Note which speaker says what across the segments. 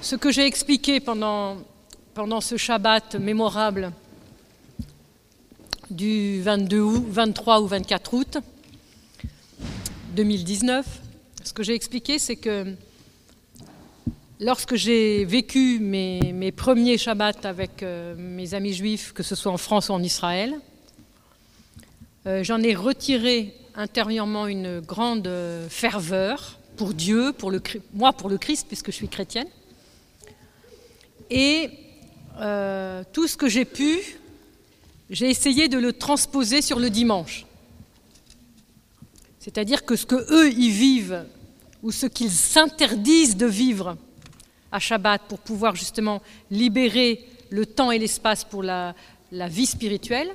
Speaker 1: ce que j'ai expliqué pendant, pendant ce Shabbat mémorable du 22 août, 23 ou 24 août 2019, ce que j'ai expliqué, c'est que lorsque j'ai vécu mes, mes, premiers Shabbats avec euh, mes amis juifs, que ce soit en France ou en Israël, euh, j'en ai retiré intérieurement une grande euh, ferveur pour Dieu, pour le, moi pour le Christ, puisque je suis chrétienne. Et euh, tout ce que j'ai pu, j'ai essayé de le transposer sur le dimanche. C'est-à-dire que ce que eux y vivent, ou ce qu'ils s'interdisent de vivre à Shabbat pour pouvoir justement libérer le temps et l'espace pour la, vie spirituelle,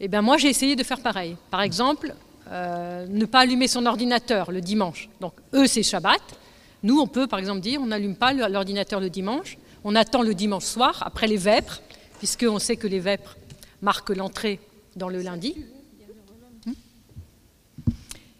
Speaker 1: eh bien moi j'ai essayé de faire pareil. Par exemple, euh, ne pas allumer son ordinateur le dimanche. Donc eux c'est Shabbat. Nous on peut par exemple dire on n'allume pas l'ordinateur le dimanche, on attend le dimanche soir après les vêpres, puisqu'on sait que les vêpres marquent l'entrée dans le lundi.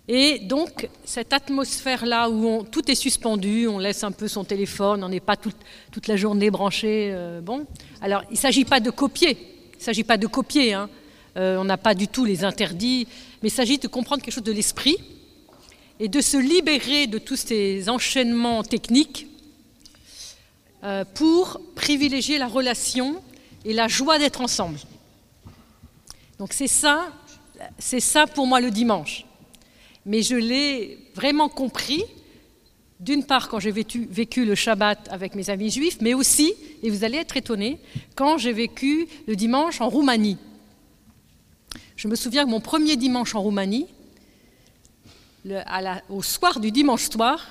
Speaker 1: Et donc, cette atmosphère-là où tout est suspendu, on laisse un peu son téléphone, on n'est pas toute, toute, la journée branché. Euh, bon, alors il ne s'agit pas de copier, il ne s'agit pas de copier, hein. euh, on n'a pas du tout les interdits, mais il s'agit de comprendre quelque chose de l'esprit et de se libérer de tous ces enchaînements techniques euh, pour privilégier la relation et la joie d'être ensemble. Donc c'est ça, c'est ça pour moi le dimanche mais je l'ai vraiment compris, d'une part quand j'ai vécu, vécu, le Shabbat avec mes amis juifs, mais aussi, et vous allez être étonnés, quand j'ai vécu le dimanche en Roumanie. Je me souviens que mon premier dimanche en Roumanie, au soir du dimanche soir,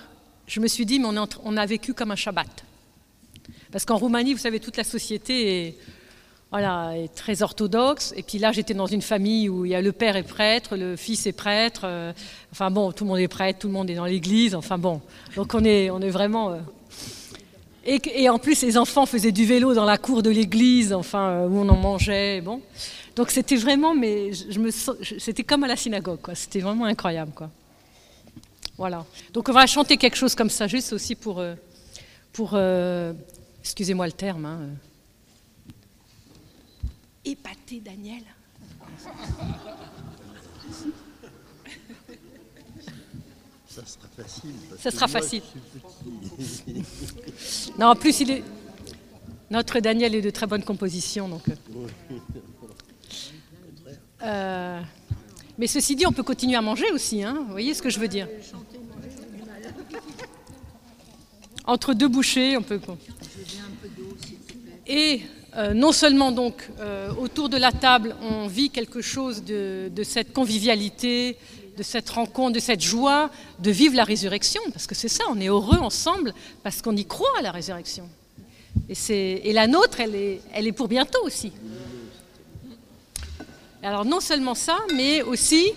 Speaker 1: je me suis dit, mais on, a vécu comme un Shabbat. Parce qu'en Roumanie, vous savez, toute la société est très orthodoxe. Et puis là, j'étais dans une famille où il y a le père est prêtre, le fils est prêtre. Euh, enfin bon, tout le monde est prêtre, tout le monde est dans l'église. Enfin bon, donc on est, vraiment. Euh, et, et, en plus, les enfants faisaient du vélo dans la cour de l'église, enfin euh, où on en mangeait. Bon, donc c'était vraiment, mais je, me, c'était comme à la synagogue, quoi. C'était vraiment incroyable, quoi. Voilà. Donc on va chanter quelque chose comme ça, juste aussi pour, pour, excusez-moi le terme. Hein, épater Daniel.
Speaker 2: Ça sera facile.
Speaker 1: Ça sera facile. non, en plus, il est... notre Daniel est de très bonne composition. Donc... Euh... Mais ceci dit, on peut continuer à manger aussi. Hein Vous voyez ce que je veux dire? Entre deux bouchées, on peut. Et euh, non seulement donc euh, autour de la table on vit quelque chose de, cette convivialité, de cette rencontre, de cette joie de vivre la résurrection, parce que c'est ça, on est heureux ensemble parce qu'on y croit à la résurrection. Et, et la nôtre, elle est, elle est, pour bientôt aussi. Alors non seulement ça, mais aussi,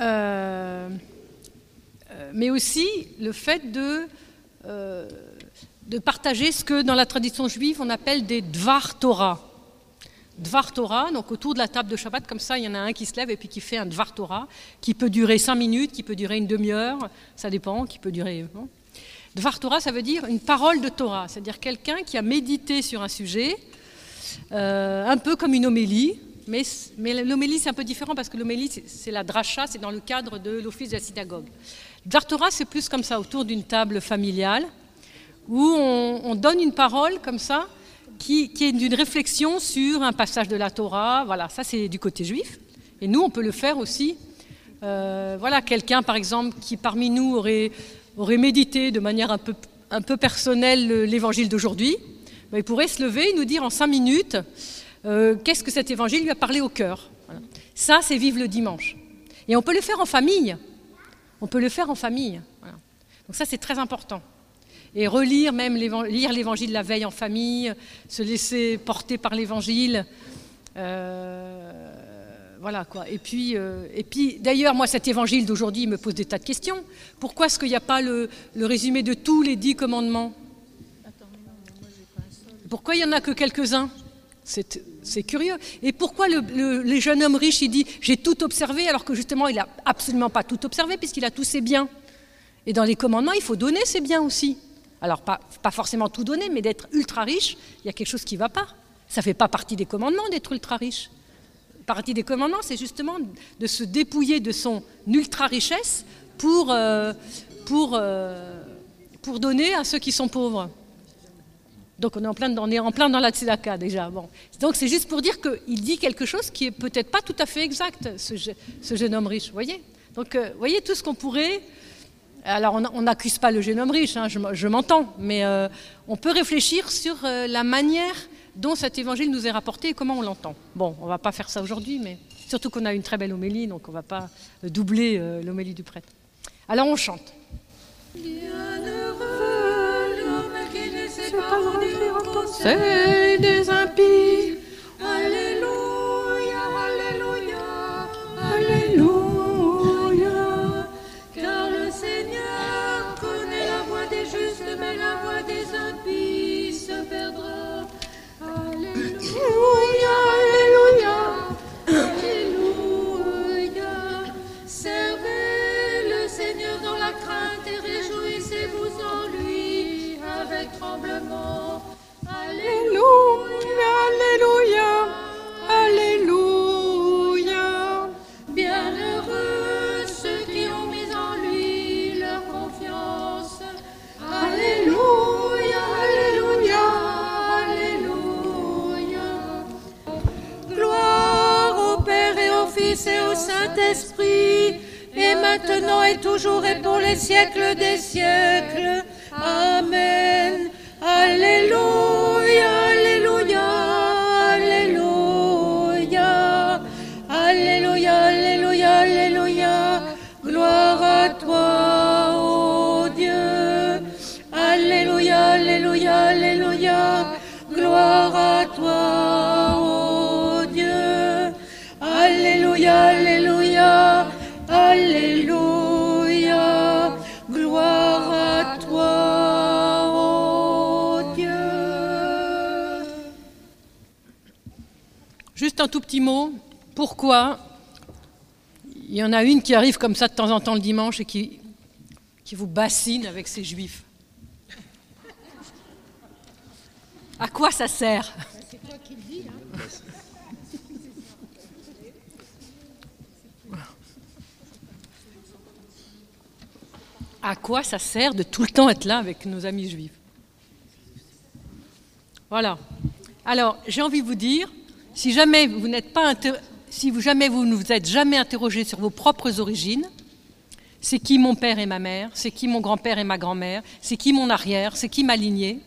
Speaker 1: euh, mais aussi le fait de euh, de partager ce que dans la tradition juive on appelle des Dvar Torah. Dvar Torah, donc autour de la table de Shabbat, comme ça, il y en a un qui se lève et puis qui fait un Dvar Torah, qui peut durer cinq minutes, qui peut durer une demi-heure, ça dépend, qui peut durer. Dvar Torah, ça veut dire une parole de Torah, c'est-à-dire quelqu'un qui a médité sur un sujet, euh, un peu comme une homélie, mais, mais l'homélie c'est un peu différent parce que l'homélie c'est la dracha, c'est dans le cadre de l'office de la synagogue. Dvar Torah, c'est plus comme ça, autour d'une table familiale où on, on, donne une parole comme ça, qui, est d'une réflexion sur un passage de la Torah. Voilà, ça c'est du côté juif. Et nous, on peut le faire aussi. Euh, voilà, quelqu'un, par exemple, qui parmi nous aurait, médité de manière un peu, personnelle l'évangile d'aujourd'hui, ben, il pourrait se lever et nous dire en cinq minutes euh, qu'est-ce que cet évangile lui a parlé au cœur. Ça, c'est vivre le dimanche. Et on peut le faire en famille. On peut le faire en famille. Donc ça, c'est très important et relire même lire l'évangile la veille en famille, se laisser porter par l'évangile. Euh, voilà quoi. Et puis, euh, et puis d'ailleurs, moi, cet évangile d'aujourd'hui me pose des tas de questions. Pourquoi est-ce qu'il n'y a pas le, résumé de tous les dix commandements? Pourquoi il n'y en a que quelques-uns? C'est curieux. Et pourquoi le, jeunes hommes riches, il dit j'ai tout observé alors que justement il n'a absolument pas tout observé puisqu'il a tous ses biens Et dans les commandements, il faut donner ses biens aussi. Alors, pas, forcément tout donner, mais d'être ultra riche, il y a quelque chose qui ne va pas. Ça ne fait pas partie des commandements d'être ultra riche. Partie des commandements, c'est justement de se dépouiller de son ultra richesse pour, euh, euh, pour donner à ceux qui sont pauvres. Donc on est en plein, on est en plein dans la tzedaka déjà. Bon. Donc c'est juste pour dire qu'il dit quelque chose qui est peut-être pas tout à fait exact, ce, ce jeune homme riche. voyez Donc vous voyez tout ce qu'on pourrait... Alors on n'accuse pas le jeune homme riche, hein, je, je m'entends, mais euh, on peut réfléchir sur euh, la manière dont cet évangile nous est rapporté et comment on l'entend. Bon, on ne va pas faire ça aujourd'hui, mais surtout qu'on a une très belle homélie, donc on ne va pas doubler euh, l'homélie du prêtre. Alors on chante.
Speaker 3: Bienheureux l'homme qui ne sait pas conseil des impies. Alléluia,
Speaker 1: un tout petit mot. Pourquoi il y en a une qui arrive comme ça de temps en temps le dimanche et qui, qui vous bassine avec ces juifs? À quoi ça sert? À quoi ça sert de tout le temps être là avec nos amis juifs? Voilà. Alors, j'ai envie de vous dire, si jamais vous n'êtes pas si vous, jamais vous ne vous êtes jamais interrogé sur vos propres origines, c'est qui mon père et ma mère, c'est qui mon grand-père et ma grand-mère, c'est qui mon arrière, c'est qui ma lignée.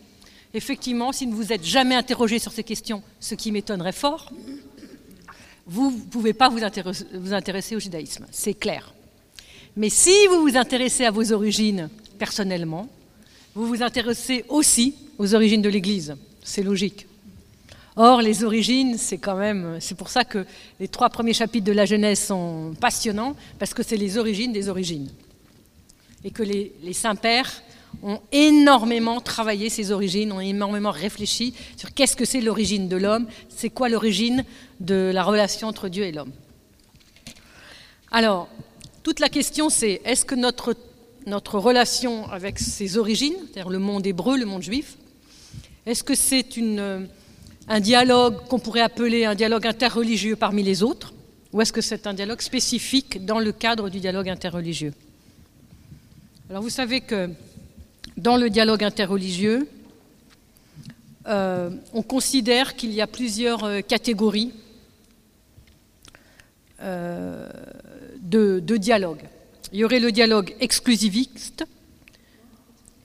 Speaker 1: Effectivement, si vous ne vous êtes jamais interrogé sur ces questions, ce qui m'étonnerait fort, vous ne pouvez pas vous intéresser au judaïsme, c'est clair. Mais si vous vous intéressez à vos origines personnellement, vous vous intéressez aussi aux origines de l'Église. C'est logique. Or, les origines, c'est quand même. C'est pour ça que les trois premiers chapitres de la Genèse sont passionnants, parce que c'est les origines des origines. Et que les, saints-pères ont énormément travaillé ces origines, ont énormément réfléchi sur qu'est-ce que c'est l'origine de l'homme, c'est quoi l'origine de la relation entre Dieu et l'homme. Alors, toute la question, c'est est-ce que notre, notre relation avec ces origines, c'est-à-dire le monde hébreu, le monde juif, est-ce que c'est une, un dialogue qu'on pourrait appeler un dialogue interreligieux parmi les autres, ou est-ce que c'est un dialogue spécifique dans le cadre du dialogue interreligieux? Alors vous savez que dans le dialogue interreligieux, euh, on considère qu'il y a plusieurs euh, catégories euh, de, de dialogue. Il y aurait le dialogue exclusiviste,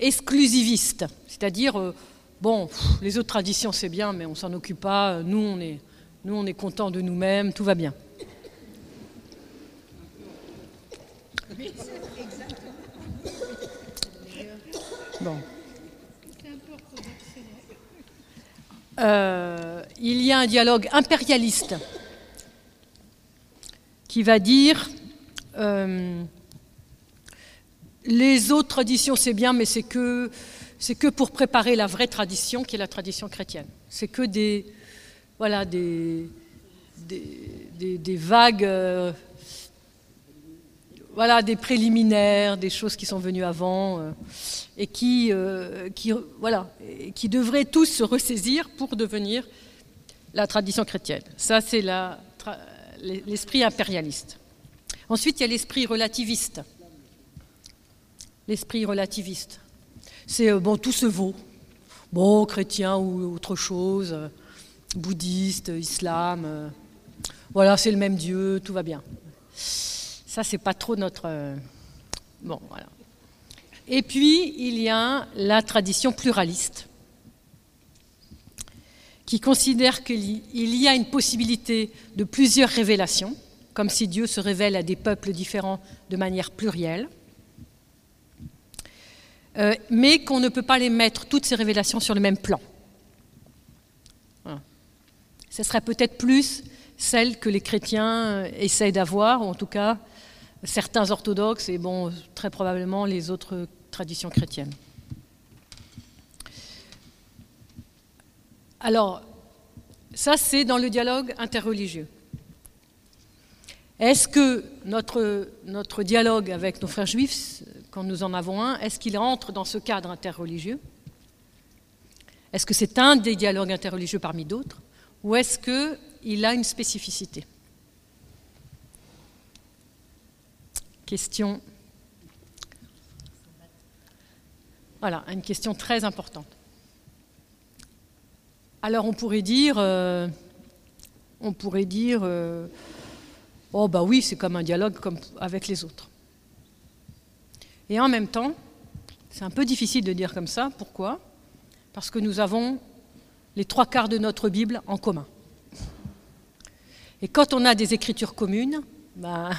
Speaker 1: exclusiviste, c'est-à-dire, bon, les autres traditions c'est bien, mais on s'en occupe pas, nous on est, nous, on est content de nous-mêmes, tout va bien. Bon. Euh, il y a un dialogue impérialiste qui va dire euh, les autres traditions c'est bien, mais c'est que c'est que pour préparer la vraie tradition qui est la tradition chrétienne. C'est que des voilà des des, vagues euh, voilà, des préliminaires, des choses qui sont venues avant euh, et qui, euh, qui, devraient tous se ressaisir pour devenir la tradition chrétienne. Ça, c'est l'esprit impérialiste. Ensuite, il y a l'esprit relativiste. L'esprit relativiste. C'est, euh, bon, tout se vaut. Bon, chrétien ou autre chose, euh, bouddhiste, islam, euh, voilà, c'est le même Dieu, tout va bien. Ça, c'est pas trop notre. Bon, voilà. Et puis, il y a la tradition pluraliste, qui considère qu'il y- il y a une possibilité de plusieurs révélations, comme si Dieu se révèle à des peuples différents de manière plurielle, euh, mais qu'on ne peut pas les mettre, toutes ces révélations, sur le même plan. Ce serait peut-être plus celle que les chrétiens euh, essayent d'avoir, ou en tout cas certains orthodoxes et bon, très probablement les autres traditions chrétiennes. Alors, ça c'est dans le dialogue interreligieux. Est-ce que notre, notre dialogue avec nos frères juifs, quand nous en avons un, est-ce qu'il entre dans ce cadre interreligieux? Est-ce que c'est un des dialogues interreligieux parmi d'autres? Ou est-ce qu'il a une spécificité? Question. Voilà, une question très importante. Alors on pourrait dire, euh, on pourrait dire, euh, oh bah oui, c'est comme un dialogue comme avec les autres. Et en même temps, c'est un peu difficile de dire comme ça. Pourquoi? Parce que nous avons les trois quarts de notre Bible en commun. Et quand on a des écritures communes, bah,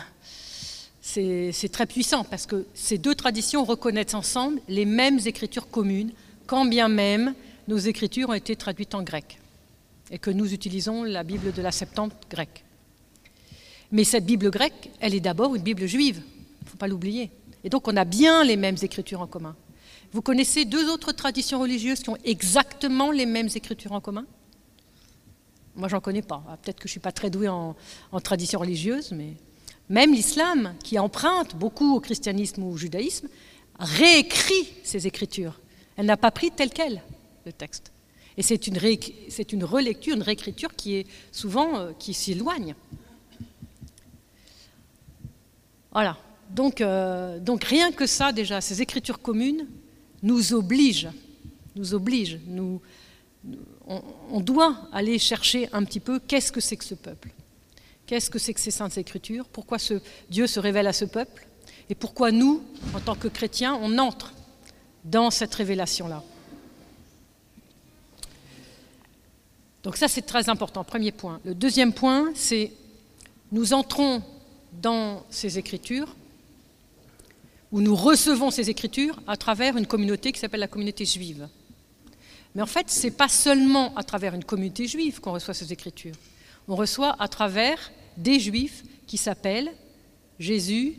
Speaker 1: c'est c'est très puissant parce que ces deux traditions reconnaissent ensemble les mêmes écritures communes, quand bien même nos écritures ont été traduites en grec et que nous utilisons la Bible de la Septante grecque. Mais cette Bible grecque, elle est d'abord une Bible juive, il ne faut pas l'oublier. Et donc on a bien les mêmes écritures en commun. Vous connaissez deux autres traditions religieuses qui ont exactement les mêmes écritures en commun? Moi, j'en connais pas. Ah, Peut-être que je ne suis pas très douée en, en tradition religieuse, mais même l'islam, qui emprunte beaucoup au christianisme ou au judaïsme, réécrit ses écritures. Elle n'a pas pris tel quel le texte. Et c'est une, relecture, une réécriture qui est souvent euh, qui s'éloigne. Voilà. Donc, euh, donc rien que ça déjà, ces écritures communes nous obligent, nous obligent, nous, on doit aller chercher un petit peu qu'est-ce que c'est que ce peuple, qu'est-ce que c'est que ces saintes écritures, pourquoi ce Dieu se révèle à ce peuple, et pourquoi nous, en tant que chrétiens, on entre dans cette révélation-là? Donc ça, c'est très important, premier point. Le deuxième point, c'est nous entrons dans ces écritures, où nous recevons ces écritures à travers une communauté qui s'appelle la communauté juive. Mais en fait, ce n'est pas seulement à travers une communauté juive qu'on reçoit ces écritures. On reçoit à travers des juifs qui s'appellent Jésus,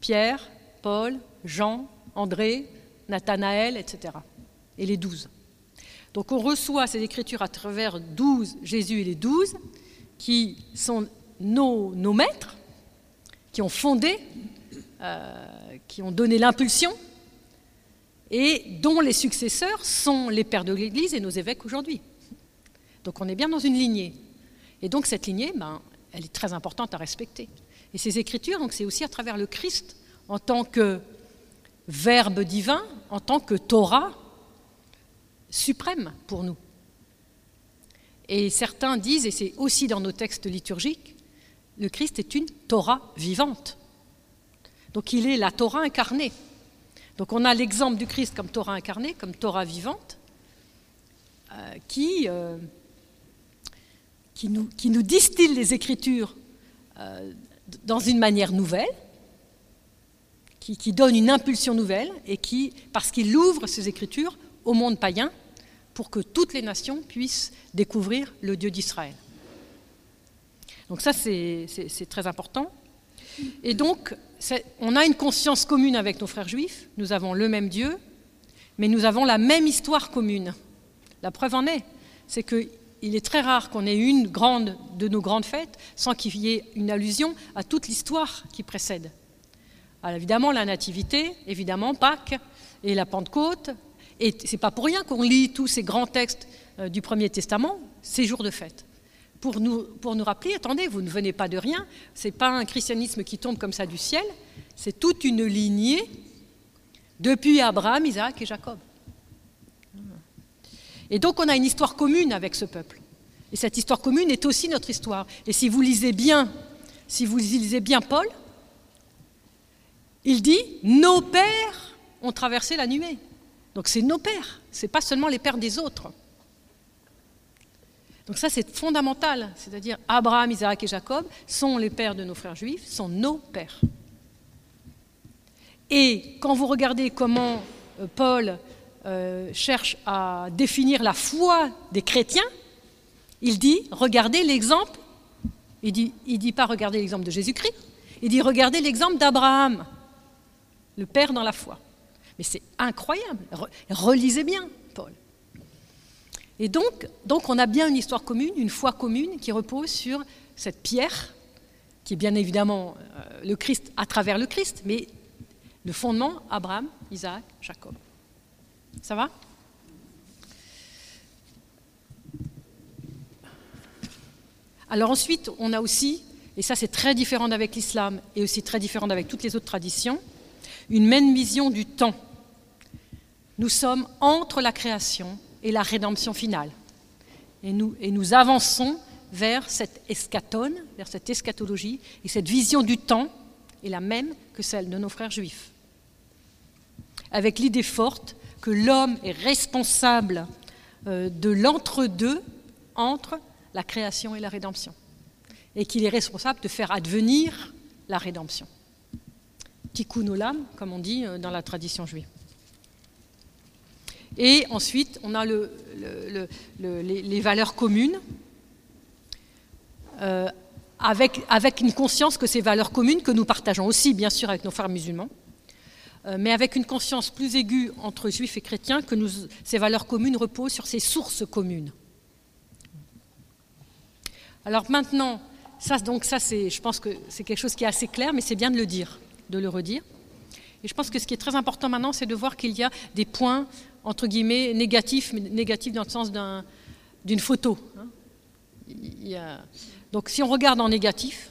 Speaker 1: Pierre, Paul, Jean, André, Nathanaël, etc. Et les douze. Donc on reçoit ces écritures à travers douze, Jésus et les douze, qui sont nos, nos maîtres, qui ont fondé, euh, qui ont donné l'impulsion, et dont les successeurs sont les pères de l'Église et nos évêques aujourd'hui. Donc on est bien dans une lignée. Et donc cette lignée, ben, elle est très importante à respecter. Et ces écritures, donc c'est aussi à travers le Christ en tant que verbe divin, en tant que Torah suprême pour nous. Et certains disent, et c'est aussi dans nos textes liturgiques, le Christ est une Torah vivante. Donc il est la Torah incarnée. Donc on a l'exemple du Christ comme Torah incarnée, comme Torah vivante, euh, qui, euh, qui, nous, distille les Écritures euh, dans une manière nouvelle, qui, qui, donne une impulsion nouvelle, et qui, parce qu'il ouvre ces Écritures au monde païen, pour que toutes les nations puissent découvrir le Dieu d'Israël. Donc ça, c'est très important. Et donc, on a une conscience commune avec nos frères juifs, nous avons le même Dieu, mais nous avons la même histoire commune. La preuve en est, c'est qu'il est très rare qu'on ait une grande de nos grandes fêtes sans qu'il y ait une allusion à toute l'histoire qui précède. Alors évidemment, la Nativité, évidemment, Pâques et la Pentecôte. Et c'est pas pour rien qu'on lit tous ces grands textes euh, du Premier Testament, ces jours de fête. Pour nous, rappeler, attendez, vous ne venez pas de rien, c'est pas un christianisme qui tombe comme ça du ciel, c'est toute une lignée depuis Abraham, Isaac et Jacob. Et donc on a une histoire commune avec ce peuple. Et cette histoire commune est aussi notre histoire. Et si vous lisez bien, si vous lisez bien Paul, il dit nos pères ont traversé la nuée. Donc c'est nos pères, c'est pas seulement les pères des autres. Donc ça c'est fondamental, c'est-à-dire Abraham, Isaac et Jacob sont les pères de nos frères juifs, sont nos pères. Et quand vous regardez comment euh, Paul euh, cherche à définir la foi des chrétiens, il dit, regardez l'exemple, il dit, il dit pas regardez l'exemple de Jésus-Christ, il dit regardez l'exemple d'Abraham, le Père dans la foi. Mais c'est incroyable, relisez bien. Et donc, donc on a bien une histoire commune, une foi commune qui repose sur cette pierre, qui est bien évidemment euh, le Christ à travers le Christ, mais le fondement, Abraham, Isaac, Jacob. Ça va? Alors ensuite, on a aussi, et ça c'est très différent avec l'islam et aussi très différent avec toutes les autres traditions, une même vision du temps. Nous sommes entre la création et la rédemption finale. Et nous, avançons vers cette eschatone, vers cette eschatologie, et cette vision du temps est la même que celle de nos frères juifs. Avec l'idée forte que l'homme est responsable euh, de l'entre-deux entre la création et la rédemption, et qu'il est responsable de faire advenir la rédemption. Tikkun olam, comme on dit euh, dans la tradition juive. Et ensuite, on a le, les, valeurs communes, euh, avec, une conscience que ces valeurs communes, que nous partageons aussi, bien sûr, avec nos frères musulmans, euh, mais avec une conscience plus aiguë entre juifs et chrétiens, que ces valeurs communes reposent sur ces sources communes. Alors maintenant, ça, donc ça, je pense que c'est quelque chose qui est assez clair, mais c'est bien de le dire, de le redire. Et je pense que ce qui est très important maintenant, c'est de voir qu'il y a des points, entre guillemets, négatifs, mais négatifs dans le sens d'une photo. Hein. Donc si on regarde en négatif,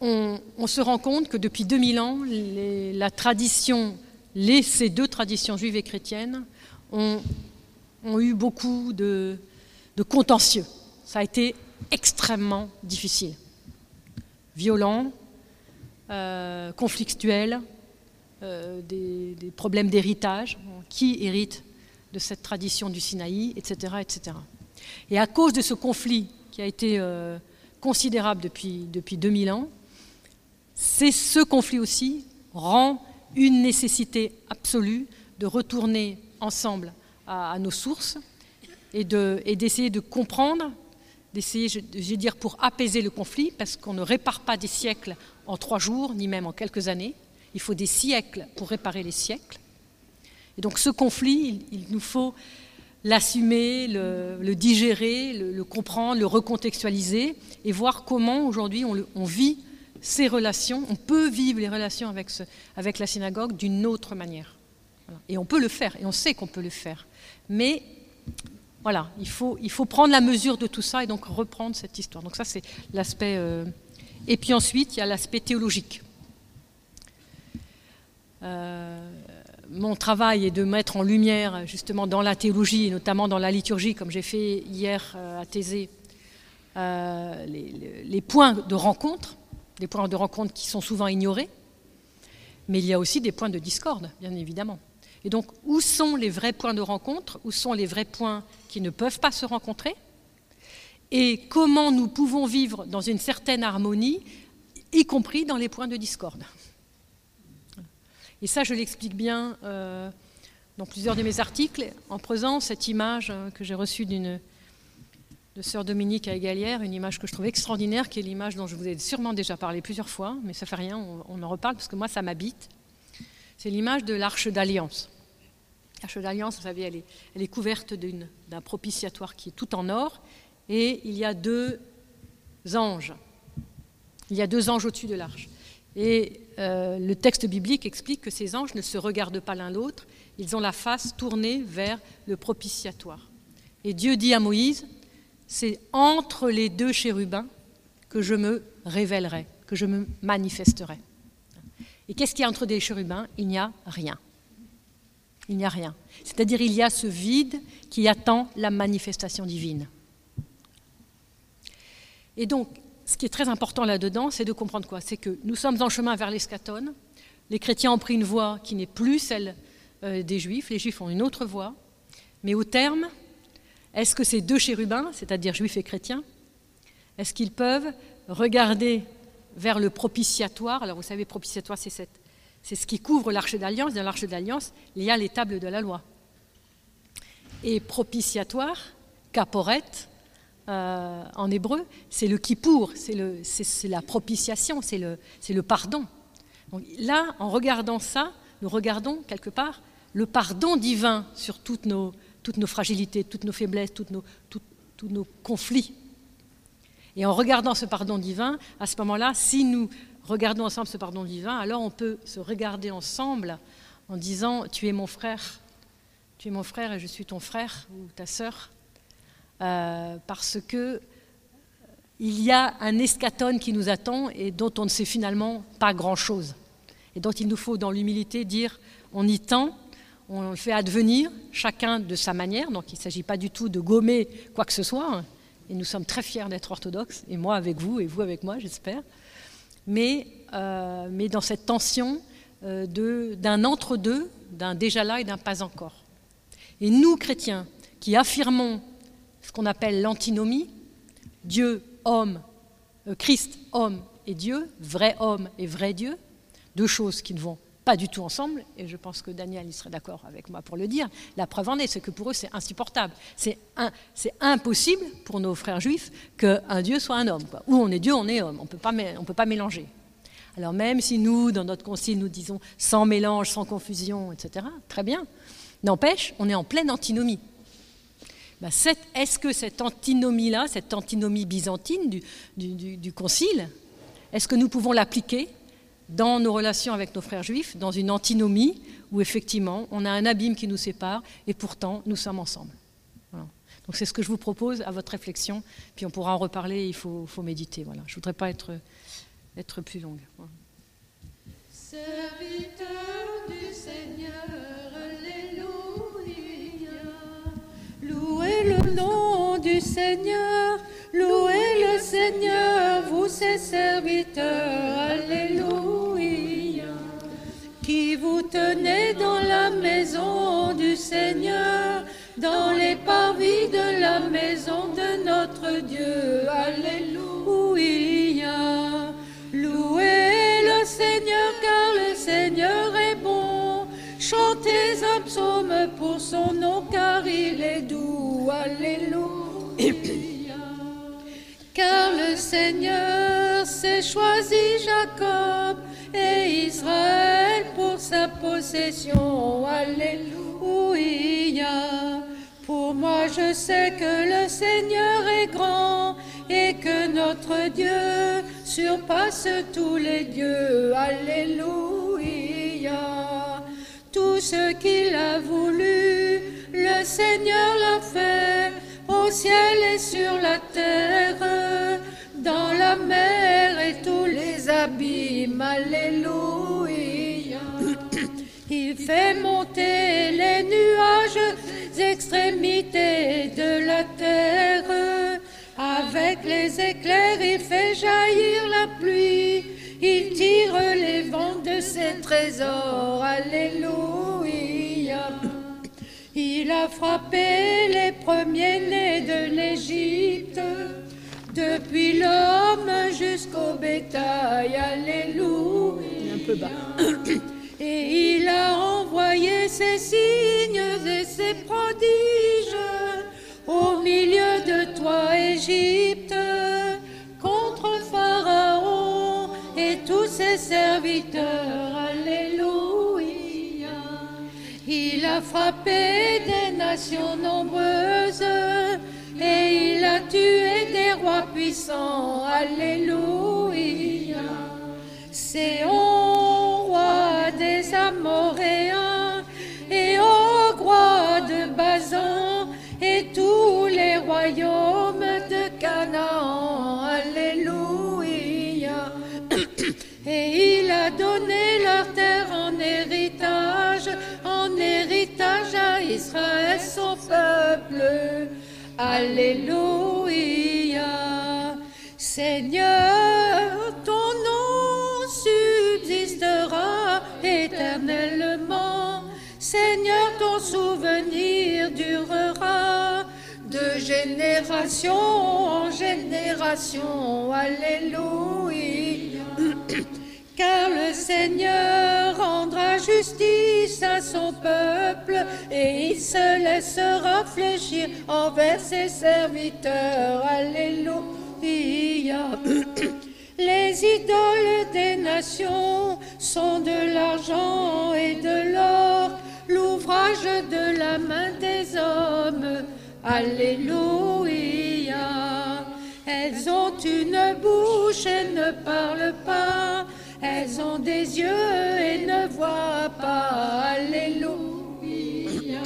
Speaker 1: on, se rend compte que depuis 2000 ans, la tradition, les, ces deux traditions juives et chrétiennes ont, eu beaucoup de, contentieux. Ça a été extrêmement difficile, violent, euh, conflictuel, euh, des, problèmes d'héritage, qui hérite de cette tradition du Sinaï, etc., etc. Et à cause de ce conflit qui a été euh, considérable depuis, depuis 2000 ans, c'est ce conflit aussi rend une nécessité absolue de retourner ensemble à, nos sources et d'essayer de, comprendre, d'essayer, je, vais dire, pour apaiser le conflit, parce qu'on ne répare pas des siècles en trois jours, ni même en quelques années. Il faut des siècles pour réparer les siècles. Et donc ce conflit, il, nous faut l'assumer, le, digérer, le, comprendre, le recontextualiser et voir comment aujourd'hui on, vit ces relations, on peut vivre les relations avec, la synagogue d'une autre manière. Et on peut le faire, et on sait qu'on peut le faire. Mais voilà, il faut, il faut prendre la mesure de tout ça et donc reprendre cette histoire. Donc ça, c'est l'aspect... Euh, et puis ensuite, il y a l'aspect théologique. Euh, mon travail est de mettre en lumière justement dans la théologie et notamment dans la liturgie, comme j'ai fait hier euh, à Thésée, euh, les, points de rencontre, des points de rencontre qui sont souvent ignorés, mais il y a aussi des points de discorde, bien évidemment. Et donc, où sont les vrais points de rencontre Où sont les vrais points qui ne peuvent pas se rencontrer Et comment nous pouvons vivre dans une certaine harmonie, y compris dans les points de discorde? Et ça, je l'explique bien euh, dans plusieurs de mes articles, en prenant cette image euh, que j'ai reçue d'une de sœur Dominique à Égalière, une image que je trouve extraordinaire, qui est l'image dont je vous ai sûrement déjà parlé plusieurs fois, mais ça fait rien, on, en reparle parce que moi, ça m'habite. C'est l'image de l'arche d'alliance. L'arche d'alliance, vous savez, elle est couverte d'un propitiatoire qui est tout en or, et il y a deux anges. Il y a deux anges au-dessus de l'arche. Et euh, le texte biblique explique que ces anges ne se regardent pas l'un l'autre, ils ont la face tournée vers le propitiatoire. Et Dieu dit à Moïse, c'est entre les deux chérubins que je me révélerai, que je me manifesterai. Et qu'est-ce qu'il y a entre des chérubins? Il n'y a rien. Il n'y a rien. C'est-à-dire il y a ce vide qui attend la manifestation divine. Et donc, ce qui est très important là-dedans, c'est de comprendre quoi? C'est que nous sommes en chemin vers l'escatone. Les chrétiens ont pris une voie qui n'est plus celle euh, des juifs. Les juifs ont une autre voie. Mais au terme, est-ce que ces deux chérubins, c'est-à-dire juifs et chrétiens, est-ce qu'ils peuvent regarder vers le propitiatoire? Alors vous savez, propitiatoire, c'est ce qui couvre l'arche d'alliance. Dans l'arche d'alliance, il y a les tables de la loi. Et propitiatoire, caporet, euh, en hébreu, c'est le kippour, c'est la propitiation, c'est le, pardon. Là, en regardant ça, nous regardons quelque part le pardon divin sur toutes nos, fragilités, toutes nos faiblesses, tous nos conflits. Et en regardant ce pardon divin, à ce moment-là, si nous regardons ensemble ce pardon divin, alors on peut se regarder ensemble en disant Tu es mon frère, tu es mon frère et je suis ton frère ou ta sœur, euh, parce que euh, il y a un escatone qui nous attend et dont on ne sait finalement pas grand-chose, et dont il nous faut dans l'humilité dire On y tend, on le fait advenir, chacun de sa manière, donc il ne s'agit pas du tout de gommer quoi que ce soit, hein. et nous sommes très fiers d'être orthodoxes, et moi avec vous, et vous avec moi, j'espère mais, euh, mais dans cette tension euh, d'un entre-deux, d'un déjà là et d'un pas encore. Et nous, chrétiens, qui affirmons ce qu'on appelle l'antinomie, Dieu, homme, euh, Christ, homme et Dieu, vrai homme et vrai Dieu, deux choses qui ne vont pas du tout ensemble, et je pense que Daniel il serait d'accord avec moi pour le dire. La preuve en est, c'est que pour eux, c'est insupportable. C'est impossible pour nos frères juifs qu'un Dieu soit un homme. Quoi. Ou on est Dieu, on est homme. On ne peut pas mélanger. Alors même si nous, dans notre concile, nous disons sans mélange, sans confusion, etc., très bien. N'empêche, on est en pleine antinomie. Ben, est-ce que cette antinomie-là, cette antinomie byzantine du, concile, est-ce que nous pouvons l'appliquer dans nos relations avec nos frères juifs, dans une antinomie où effectivement on a un abîme qui nous sépare et pourtant nous sommes ensemble? Donc c'est ce que je vous propose à votre réflexion, puis on pourra en reparler, il faut, méditer. Voilà. Je ne voudrais pas être, être plus longue.
Speaker 3: Serviteur du Seigneur, Louez le nom du Seigneur, louez le Seigneur, vous ses serviteurs, Alléluia qui vous tenez dans la maison du Seigneur, dans les parvis de la maison de notre Dieu. Alléluia. Psaume pour son nom car il est doux. Alléluia. Car le Seigneur s'est choisi Jacob et Israël pour sa possession. Alléluia. Pour moi, je sais que le Seigneur est grand et que notre Dieu surpasse tous les dieux. Alléluia. Ce qu'il a voulu, le Seigneur l'a fait au ciel et sur la terre dans la mer et tous les abîmes. Alléluia. Il fait monter les nuages extrémités de la terre. Avec les éclairs, il fait jaillir la pluie. Il tire les vents de ses trésors. Alléluia. Il a frappé les premiers-nés de l'Égypte depuis l'homme jusqu'au bétail, Alléluia.
Speaker 1: Un peu bas.
Speaker 3: Et il a envoyé ses signes et ses prodiges au milieu de toi, Égypte, serviteurs, Alléluia. Il a frappé des nations nombreuses et il a tué des rois puissants. Alléluia. Alléluia. Seigneur, ton nom subsistera éternellement. Seigneur, ton souvenir durera de génération en génération. Alléluia. Car le Seigneur rendra justice à son peuple et il se laissera fléchir envers ses serviteurs. Alléluia. Les idoles des nations sont de l'argent et de l'or, l'ouvrage de la main des hommes. Alléluia. Elles ont une bouche et ne parlent pas. Elles ont des yeux et ne voient pas. Alléluia.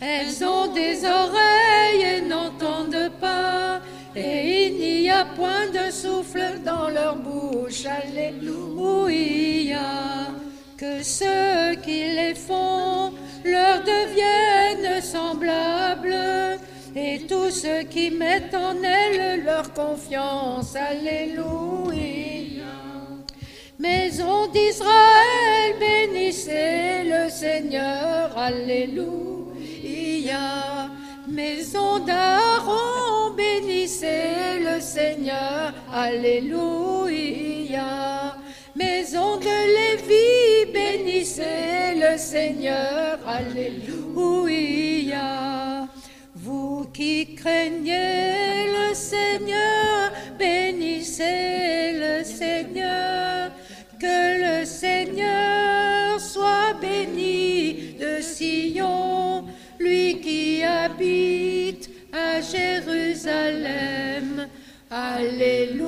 Speaker 3: Elles ont des oreilles et n'entendent pas. Et il n'y a point de souffle dans leur bouche. Alléluia. Que ceux qui les font leur deviennent semblables. Et tous ceux qui mettent en elles leur confiance. Alléluia. Maison d'Israël, bénissez le Seigneur, Alléluia. Maison d'Aaron, bénissez le Seigneur, Alléluia. Maison de Lévi, bénissez le Seigneur, Alléluia. Vous qui craignez le Seigneur, bénissez le Seigneur. Que le Seigneur soit béni de Sion, lui qui habite à Jérusalem. Alléluia.